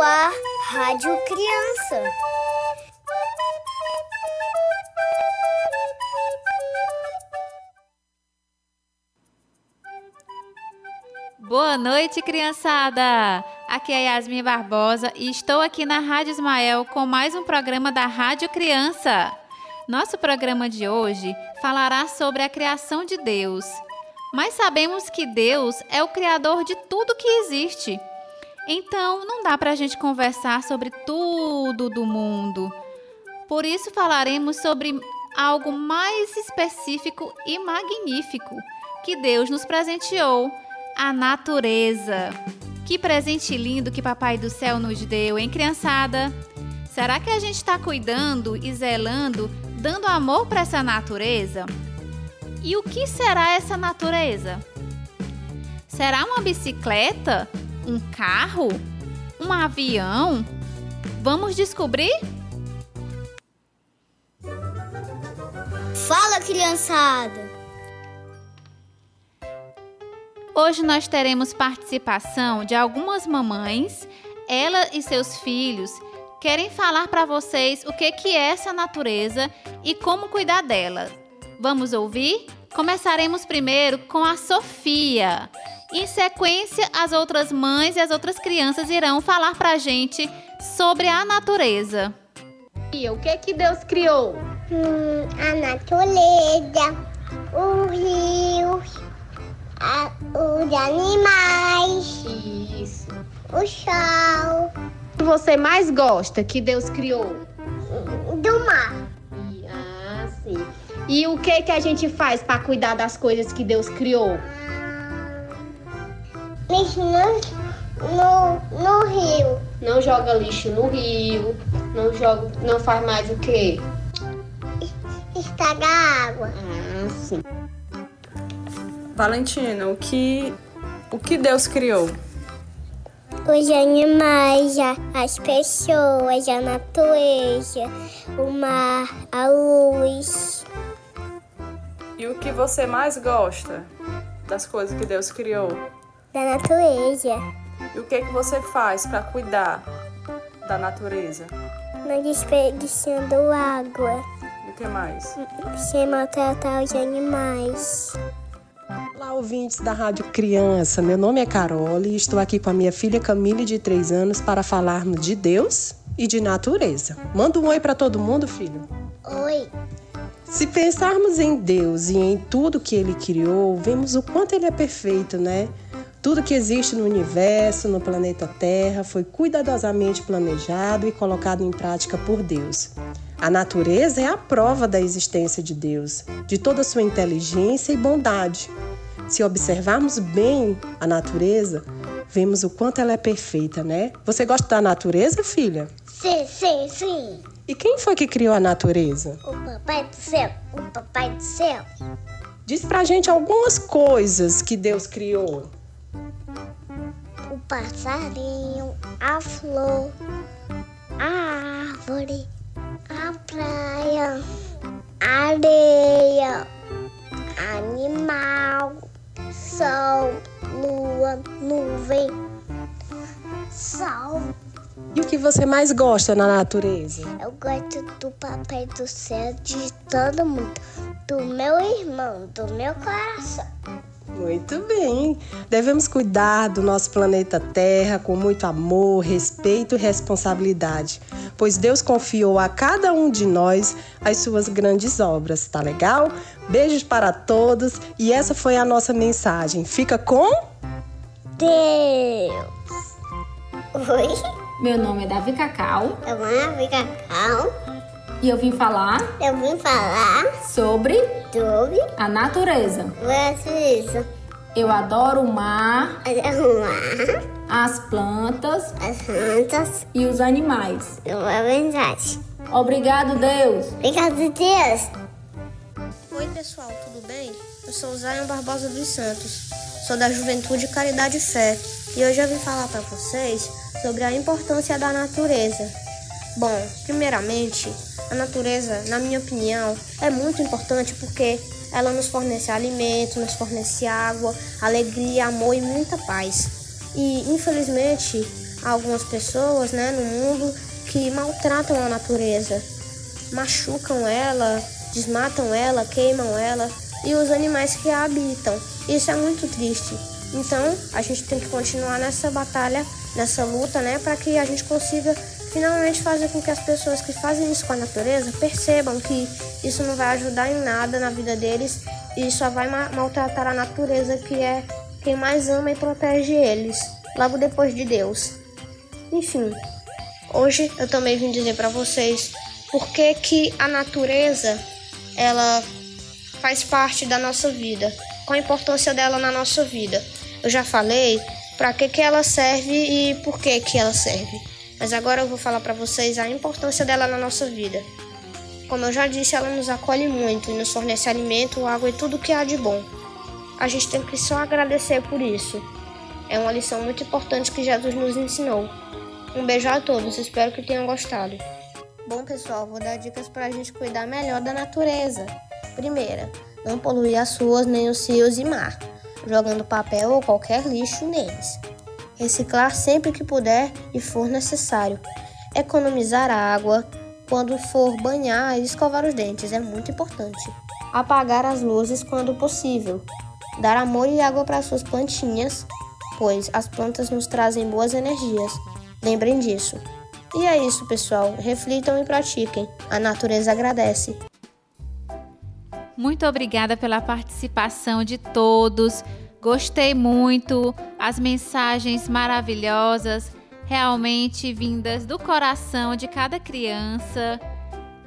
ar Rádio Criança. Boa noite, criançada! Aqui é Yasmin Barbosa e estou aqui na Rádio Ismael com mais um programa da Rádio Criança. Nosso programa de hoje falará sobre a criação de Deus. Mas sabemos que Deus é o Criador de tudo que existe. Então, não dá para a gente conversar sobre tudo do mundo. Por isso, falaremos sobre algo mais específico e magnífico que Deus nos presenteou: a natureza. Que presente lindo que Papai do Céu nos deu, hein, criançada? Será que a gente está cuidando e zelando, dando amor para essa natureza? E o que será essa natureza? Será uma bicicleta? Um carro? Um avião? Vamos descobrir? Fala, criançada! Hoje nós teremos participação de algumas mamães. Ela e seus filhos querem falar para vocês o que, que é essa natureza e como cuidar dela. Vamos ouvir? Começaremos primeiro com a Sofia. Em sequência, as outras mães e as outras crianças irão falar para a gente sobre a natureza. E o que que Deus criou? Hum, a natureza, os rios, a, os animais, Isso. o sol, O que você mais gosta que Deus criou? do mar. Ah, sim. E o que que a gente faz para cuidar das coisas que Deus criou? Lixo no, no, no rio, Não joga lixo no rio, não joga, não faz mais o quê? estraga a água. Ah, sim. Valentina, o que, o que Deus criou? Os animais, as pessoas, a natureza, o mar, a luz. E o que você mais gosta das coisas que Deus criou? Da natureza, E o que, que você faz para cuidar da natureza? não desperdiçando água, E o que mais? sem maltratar os animais. Olá, ouvintes da Rádio Criança. Meu nome é Carol e estou aqui com a minha filha Camille, de 3 anos, para falarmos de Deus e de natureza. Manda um oi para todo mundo, filho. Oi, Se pensarmos em Deus e em tudo que Ele criou, vemos o quanto Ele é perfeito, né? Tudo que existe no universo, no planeta Terra, foi cuidadosamente planejado e colocado em prática por Deus. A natureza é a prova da existência de Deus, de toda a sua inteligência e bondade. Se observarmos bem a natureza, vemos o quanto ela é perfeita, né? Você gosta da natureza, filha? sim, sim, sim. E quem foi que criou a natureza? O papai do céu, o papai do céu. Diz pra gente algumas coisas que Deus criou. O passarinho, a flor, a árvore, a praia, a areia, animal, sol, lua, nuvem, sol. E o que você mais gosta na natureza? Eu gosto do papai do céu de todo mundo, do meu irmão, do meu coração. Muito bem. Devemos cuidar do nosso planeta Terra com muito amor, respeito e responsabilidade, pois Deus confiou a cada um de nós as suas grandes obras, tá legal? Beijos para todos e essa foi a nossa mensagem. Fica com Deus. Oi, Meu nome é Davi Cacau eu amo Cacau. E eu vim falar Eu vim falar sobre sobre a natureza. isso. Eu adoro o mar, Arrumar as plantas as plantas e os animais. numa verdade. Obrigado, Deus! Obrigado, Deus. Oi pessoal, tudo bem? Eu sou o Zion Barbosa dos Santos, sou da Juventude Caridade e Fé e hoje eu vim falar para vocês sobre a importância da natureza. Bom, primeiramente, a natureza, na minha opinião, é muito importante porque ela nos fornece alimento, nos fornece água, alegria, amor e muita paz. E infelizmente, algumas pessoas né, no mundo que maltratam a natureza, machucam ela, desmatam ela, queimam ela e os animais que a habitam. Isso é muito triste. Então, a gente tem que continuar nessa batalha, nessa luta, né, para que a gente consiga finalmente fazer com que as pessoas que fazem isso com a natureza percebam que isso não vai ajudar em nada na vida deles e só vai maltratar a natureza, que é quem mais ama e protege eles, logo depois de Deus. Enfim, hoje eu também vim dizer para vocês por que, que a natureza ela faz parte da nossa vida, qual a importância dela na nossa vida. Eu já falei para que, que ela serve e por que, que ela serve. Mas agora eu vou falar para vocês a importância dela na nossa vida. Como eu já disse, ela nos acolhe muito e nos fornece alimento, água e tudo que há de bom. A gente tem que só agradecer por isso. É uma lição muito importante que Jesus nos ensinou. Um beijo a todos, espero que tenham gostado. Bom, pessoal, vou dar dicas para a gente cuidar melhor da natureza. Primeira, não poluir as ruas nem os rios e mar, jogando papel ou qualquer lixo neles. Reciclar sempre que puder e for necessário. Economizar água quando for banhar e escovar os dentes é muito importante. Apagar as luzes quando possível. Dar amor e água para suas plantinhas, pois as plantas nos trazem boas energias. Lembrem disso. E é isso, pessoal. Reflitam e pratiquem. A natureza agradece. Muito obrigada pela participação de todos. Gostei muito. As mensagens maravilhosas, realmente vindas do coração de cada criança.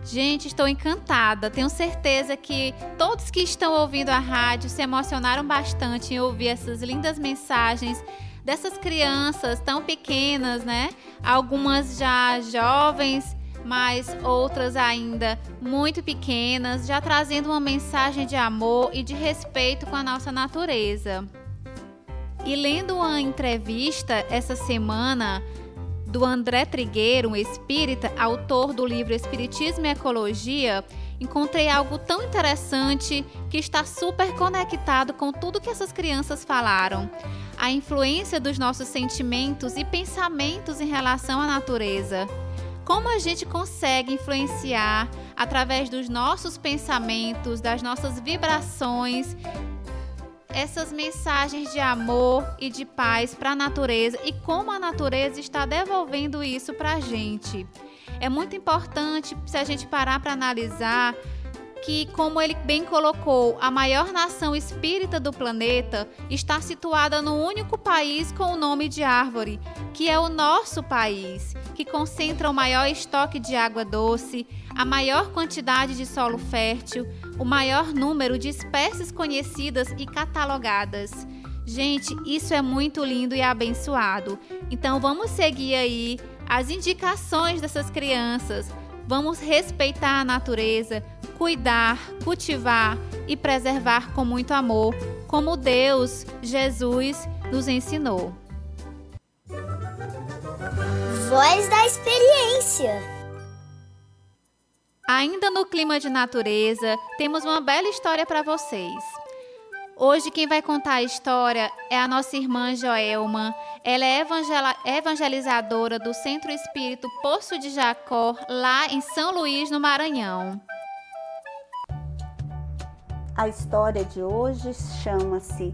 Gente, estou encantada. Tenho certeza que todos que estão ouvindo a rádio se emocionaram bastante em ouvir essas lindas mensagens dessas crianças tão pequenas, né? Algumas já jovens, mas outras ainda muito pequenas, já trazendo uma mensagem de amor e de respeito com a nossa natureza. E lendo uma entrevista essa semana do André Trigueiro, um espírita, autor do livro Espiritismo e Ecologia, encontrei algo tão interessante que está super conectado com tudo que essas crianças falaram. A influência dos nossos sentimentos e pensamentos em relação à natureza. Como a gente consegue influenciar através dos nossos pensamentos, das nossas vibrações, essas mensagens de amor e de paz para a natureza e como a natureza está devolvendo isso para a gente. É muito importante se a gente parar para analisar que, como ele bem colocou, a maior nação espírita do planeta está situada no único país com o nome de árvore, que é o nosso país, que concentra o maior estoque de água doce, a maior quantidade de solo fértil, o maior número de espécies conhecidas e catalogadas. Gente, isso é muito lindo e abençoado. Então vamos seguir aí as indicações dessas crianças. Vamos respeitar a natureza, cuidar, cultivar e preservar com muito amor, como Deus, Jesus, nos ensinou. Voz da experiência. Ainda no clima de natureza, temos uma bela história para vocês. Hoje quem vai contar a história é a nossa irmã Joelma. Ela é evangelizadora do Centro Espírito Poço de Jacó, lá em São Luís, no Maranhão. A história de hoje chama-se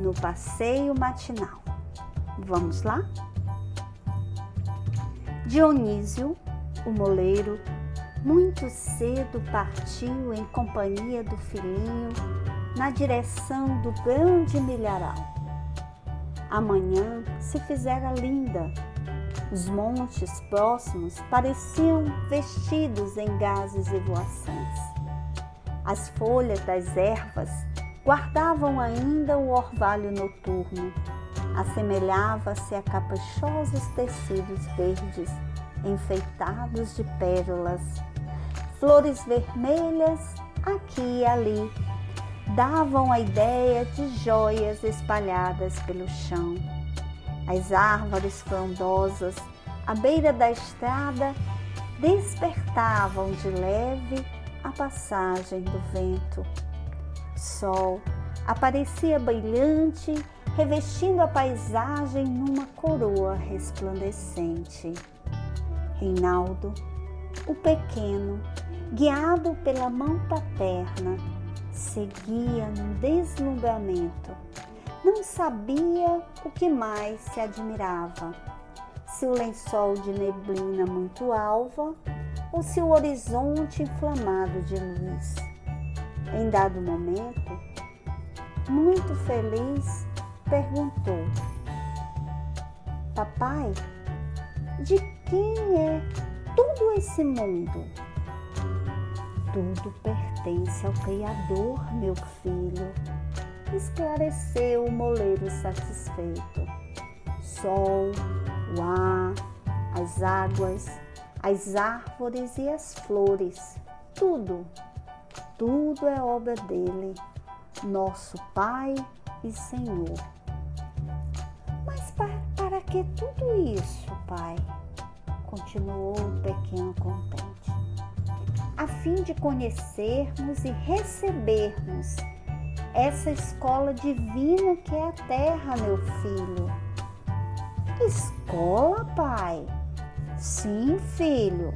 No Passeio Matinal. Vamos lá? Dionísio, o moleiro, muito cedo partiu em companhia do filhinho na direção do grande milharal. A manhã se fizera linda. Os montes próximos pareciam vestidos em gases e voações. As folhas das ervas guardavam ainda o orvalho noturno, assemelhava-se a caprichosos tecidos verdes enfeitados de pérolas. Flores vermelhas aqui e ali davam a ideia de joias espalhadas pelo chão. As árvores frondosas à beira da estrada despertavam de leve a passagem do vento. O sol aparecia brilhante revestindo a paisagem numa coroa resplandecente. Reinaldo, o pequeno, guiado pela mão paterna, seguia num deslumbramento. Não sabia o que mais se admirava: se o lençol de neblina muito alva ou se o horizonte inflamado de luz. Em dado momento, muito feliz, perguntou: Papai, de quem é todo esse mundo? Tudo pertence ao Criador, meu filho, esclareceu o moleiro satisfeito. Sol, o ar, as águas, as árvores e as flores, tudo, tudo é obra dele, nosso Pai e Senhor. Mas para, para que tudo isso, Pai? Continuou o pequeno contente. A fim de conhecermos e recebermos essa escola divina que é a terra, meu filho. Escola, pai? Sim, filho,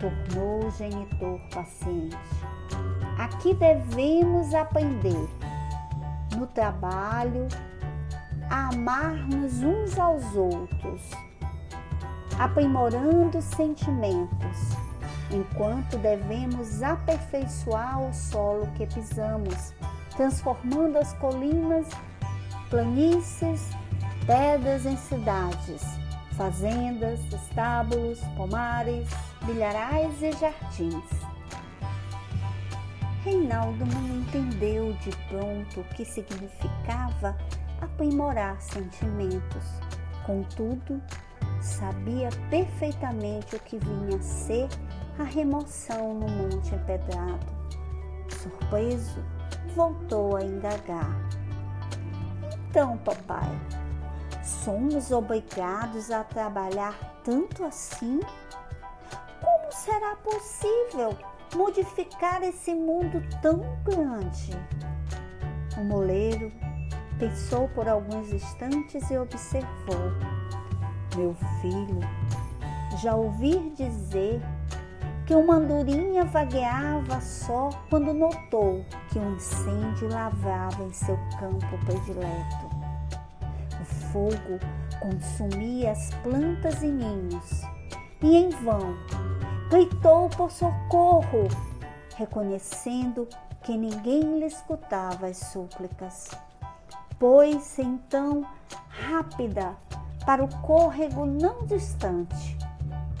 tornou o genitor paciente. Aqui devemos aprender no trabalho a amar-nos uns aos outros, aprimorando sentimentos, enquanto devemos aperfeiçoar o solo que pisamos, transformando as colinas, planícies, pedras em cidades, fazendas, estábulos, pomares, milharais e jardins. Reinaldo não entendeu de pronto o que significava aprimorar sentimentos. Contudo, sabia perfeitamente o que vinha a ser a remoção no Monte Empedrado. Surpreso, voltou a indagar. Então, papai, somos obrigados a trabalhar tanto assim? Como será possível modificar esse mundo tão grande? O moleiro pensou por alguns instantes e observou. Meu filho, já ouvi dizer que uma andorinha vagueava só quando notou que um incêndio lavrava em seu campo predileto. O fogo consumia as plantas e ninhos, e em vão gritou por socorro, reconhecendo que ninguém lhe escutava as súplicas. Pôs-se então rápida para o córrego não distante,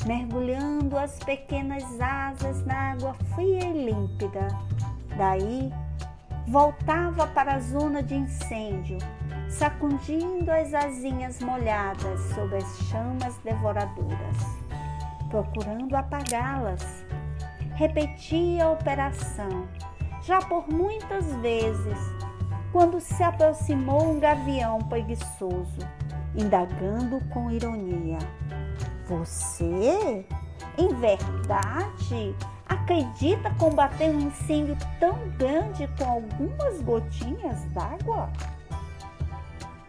mergulhando as pequenas asas na água fria e límpida. Daí voltava para a zona de incêndio, sacudindo as asinhas molhadas sob as chamas devoradoras, procurando apagá-las. Repetia a operação, já por muitas vezes, quando se aproximou um gavião preguiçoso, indagando com ironia: Você, em verdade, acredita combater um incêndio tão grande com algumas gotinhas d'água?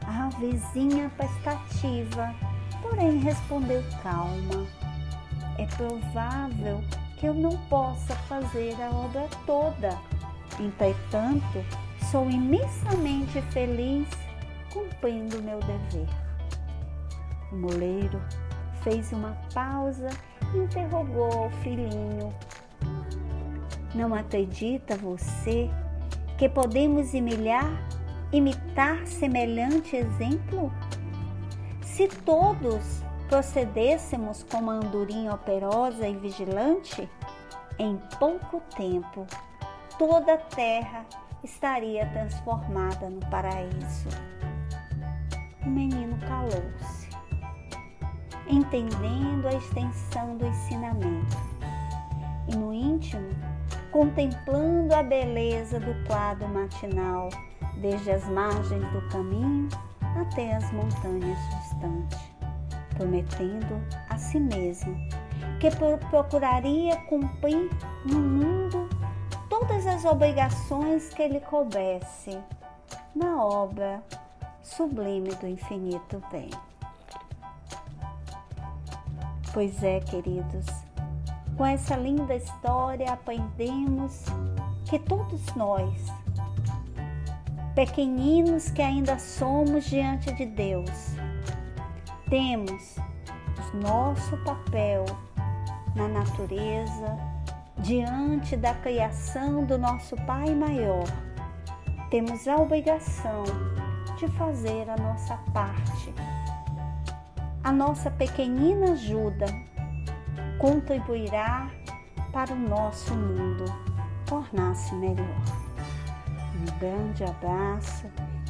A vizinha prestativa, porém, respondeu calma: É provável que eu não possa fazer a obra toda. Entretanto, sou imensamente feliz cumprindo meu dever. O moleiro fez uma pausa e interrogou o filhinho. Não acredita você que podemos imitar, imitar semelhante exemplo? Se todos procedêssemos como a andorinha operosa e vigilante, em pouco tempo toda a terra estaria transformada no paraíso. O menino calou-se, entendendo a extensão do ensinamento, e no íntimo, contemplando a beleza do quadro matinal, desde as margens do caminho até as montanhas distantes, prometendo a si mesmo que procuraria cumprir no mundo todas as obrigações que lhe coubesse na obra sublime do infinito bem. Pois é, queridos, com essa linda história aprendemos que todos nós, pequeninos que ainda somos diante de Deus, temos nosso papel na natureza, diante da criação do nosso Pai maior. Temos a obrigação de fazer a nossa parte. A nossa pequenina ajuda contribuirá para o nosso mundo tornar-se melhor. Um grande abraço,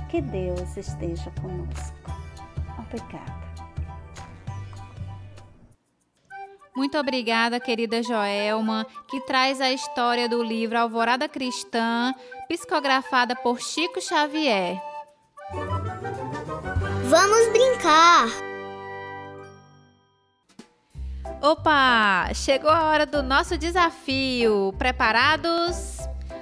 que Deus esteja conosco. Obrigada. Muito obrigada, querida Joelma, que traz a história do livro Alvorada Cristã, psicografada por Chico Xavier. Vamos brincar! Opa! Chegou a hora do nosso desafio. Preparados?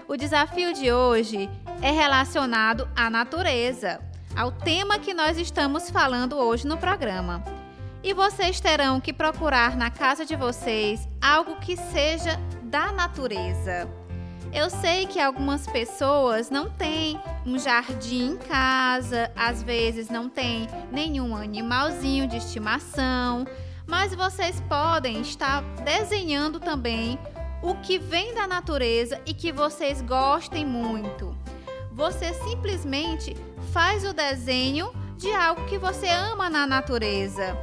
O desafio de hoje é relacionado à natureza, ao tema que nós estamos falando hoje no programa. E vocês terão que procurar na casa de vocês algo que seja da natureza. Eu sei que algumas pessoas não têm um jardim em casa, às vezes não tem nenhum animalzinho de estimação, mas vocês podem estar desenhando também o que vem da natureza e que vocês gostem muito. Você simplesmente faz o desenho de algo que você ama na natureza.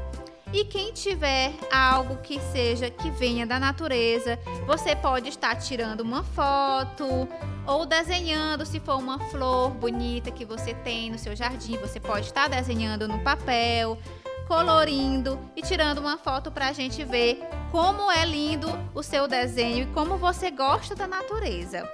E quem tiver algo que seja que venha da natureza, você pode estar tirando uma foto ou desenhando, se for uma flor bonita que você tem no seu jardim, você pode estar desenhando no papel, colorindo e tirando uma foto para a gente ver como é lindo o seu desenho e como você gosta da natureza.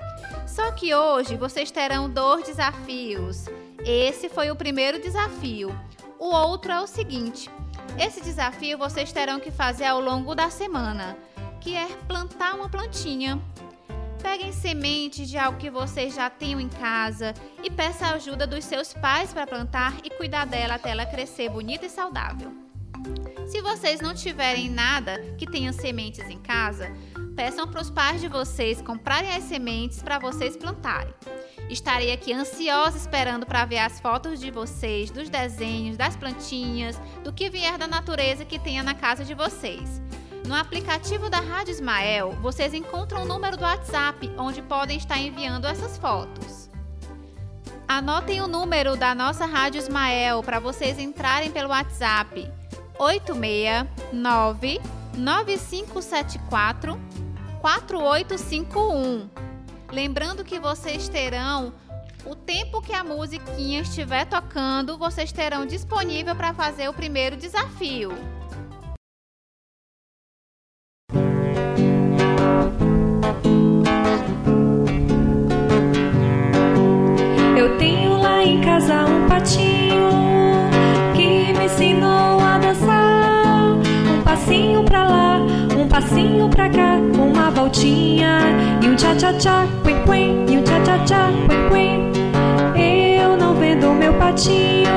Só que hoje vocês terão dois desafios. Esse foi o primeiro desafio. O outro é o seguinte: esse desafio vocês terão que fazer ao longo da semana, que é plantar uma plantinha. Peguem sementes de algo que vocês já tenham em casa e peça a ajuda dos seus pais para plantar e cuidar dela até ela crescer bonita e saudável. Se vocês não tiverem nada que tenha sementes em casa, peçam para os pais de vocês comprarem as sementes para vocês plantarem. Estarei aqui ansiosa esperando para ver as fotos de vocês, dos desenhos, das plantinhas, do que vier da natureza que tenha na casa de vocês. No aplicativo da Rádio Ismael, vocês encontram o número do WhatsApp onde podem estar enviando essas fotos. Anotem o número da nossa Rádio Ismael para vocês entrarem pelo WhatsApp 869 9574 4851. Lembrando que vocês terão o tempo que a musiquinha estiver tocando, vocês terão disponível para fazer o primeiro desafio. Passinho pra cá, uma voltinha e um tchá-tchá-tchá, quen-quen, e um tchá-tchá-tchá, quen-quen. Eu não vendo meu patinho,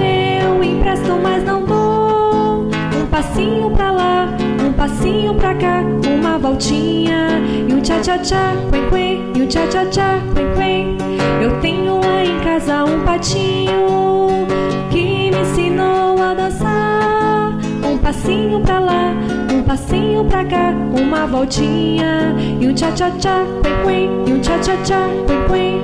eu empresto, mas não dou. Um passinho pra lá, um passinho pra cá, uma voltinha e um tchá-tchá-tchá, quen-quen, e um tchá-tchá-tchá, quen-quen. Eu tenho lá em casa um patinho que me ensinou a dançar. Passinho pra lá, um passinho pra cá, uma voltinha e um tchá-tchá-tchá, quen-quen, e um tchá-tchá-tchá, quen-quen.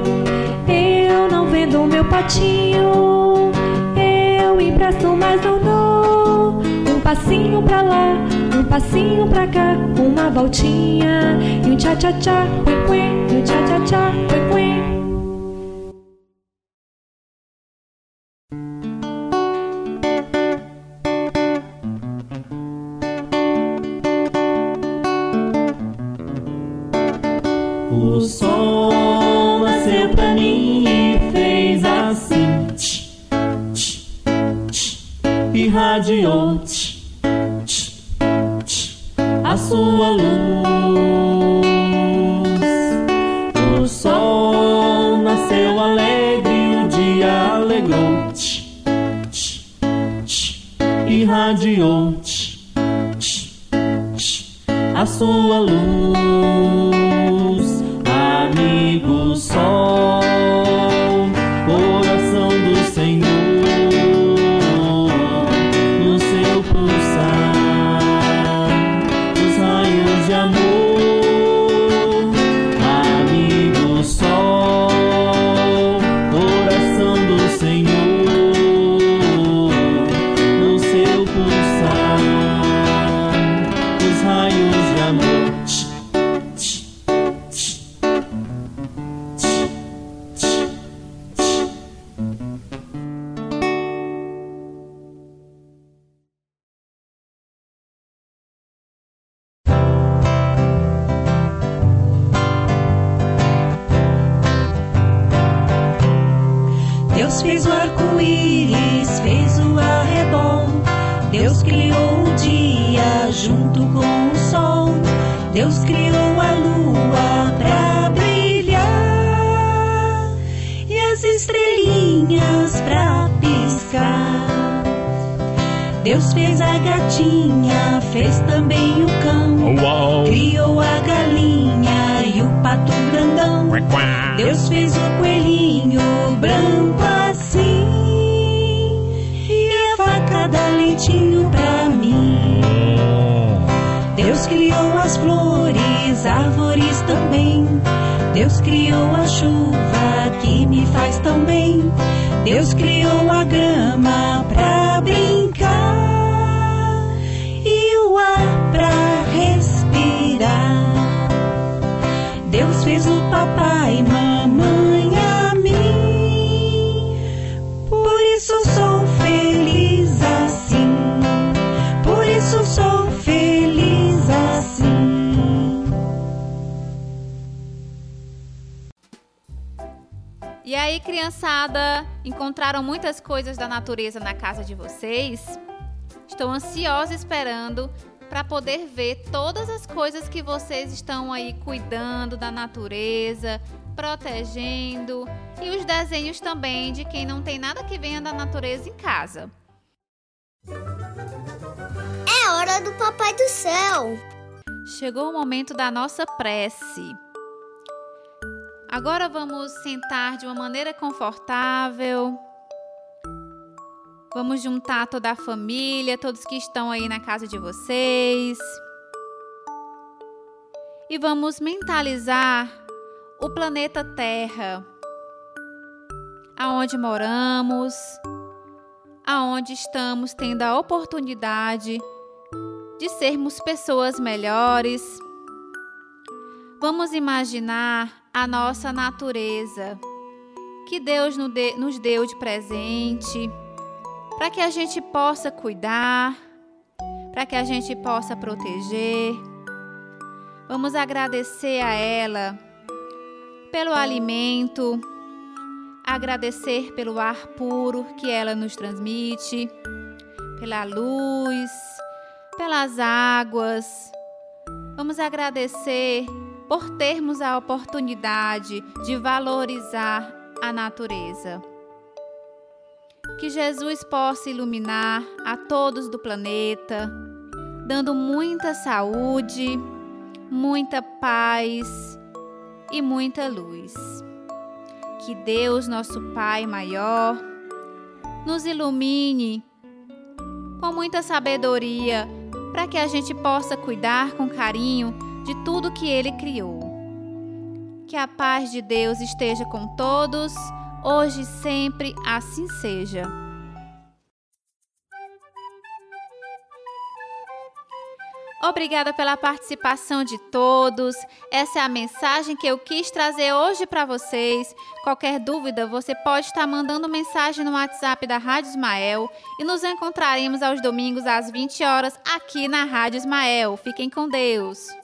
Eu não vendo meu patinho, eu empresto, mas não dou. Um passinho pra lá, um passinho pra cá, uma voltinha e um tchá-tchá-tchá, quen-quen, e um tchá-tchá-tchá, quen-quen. Irradiou a sua luz, amigo sol, fez o arco-íris, fez o arrebol. Deus criou o dia junto com o sol. Deus criou a lua pra brilhar e as estrelinhas pra piscar. Deus fez a gatinha, fez também o cão. Criou a galinha e o pato grandão. Deus fez o coelhinho branco dá leitinho pra mim. Deus criou as flores, árvores também. Deus criou a chuva que me faz tão bem. Deus criou a grama pra brincar e o ar pra respirar. Deus fez o papai, criançada, encontraram muitas coisas da natureza na casa de vocês? Estou ansiosa esperando para poder ver todas as coisas que vocês estão aí cuidando da natureza, protegendo e os desenhos também de quem não tem nada que venha da natureza em casa. É hora do Papai do Céu. Chegou o momento da nossa prece. Agora vamos sentar de uma maneira confortável. Vamos juntar toda a família, todos que estão aí na casa de vocês. E vamos mentalizar o planeta Terra. Aonde moramos, aonde estamos tendo a oportunidade de sermos pessoas melhores. Vamos imaginar a nossa natureza que Deus no de- nos deu de presente, para que a gente possa cuidar, para que a gente possa proteger. Vamos agradecer a ela pelo alimento, agradecer pelo ar puro que ela nos transmite, pela luz, pelas águas. Vamos agradecer por termos a oportunidade de valorizar a natureza. Que Jesus possa iluminar a todos do planeta, dando muita saúde, muita paz e muita luz. Que Deus, nosso Pai maior, nos ilumine com muita sabedoria para que a gente possa cuidar com carinho de tudo que Ele criou. Que a paz de Deus esteja com todos, hoje e sempre, assim seja. Obrigada pela participação de todos. Essa é a mensagem que eu quis trazer hoje para vocês. Qualquer dúvida, você pode estar mandando mensagem no WhatsApp da Rádio Ismael e nos encontraremos aos domingos às 20 horas aqui na Rádio Ismael. Fiquem com Deus.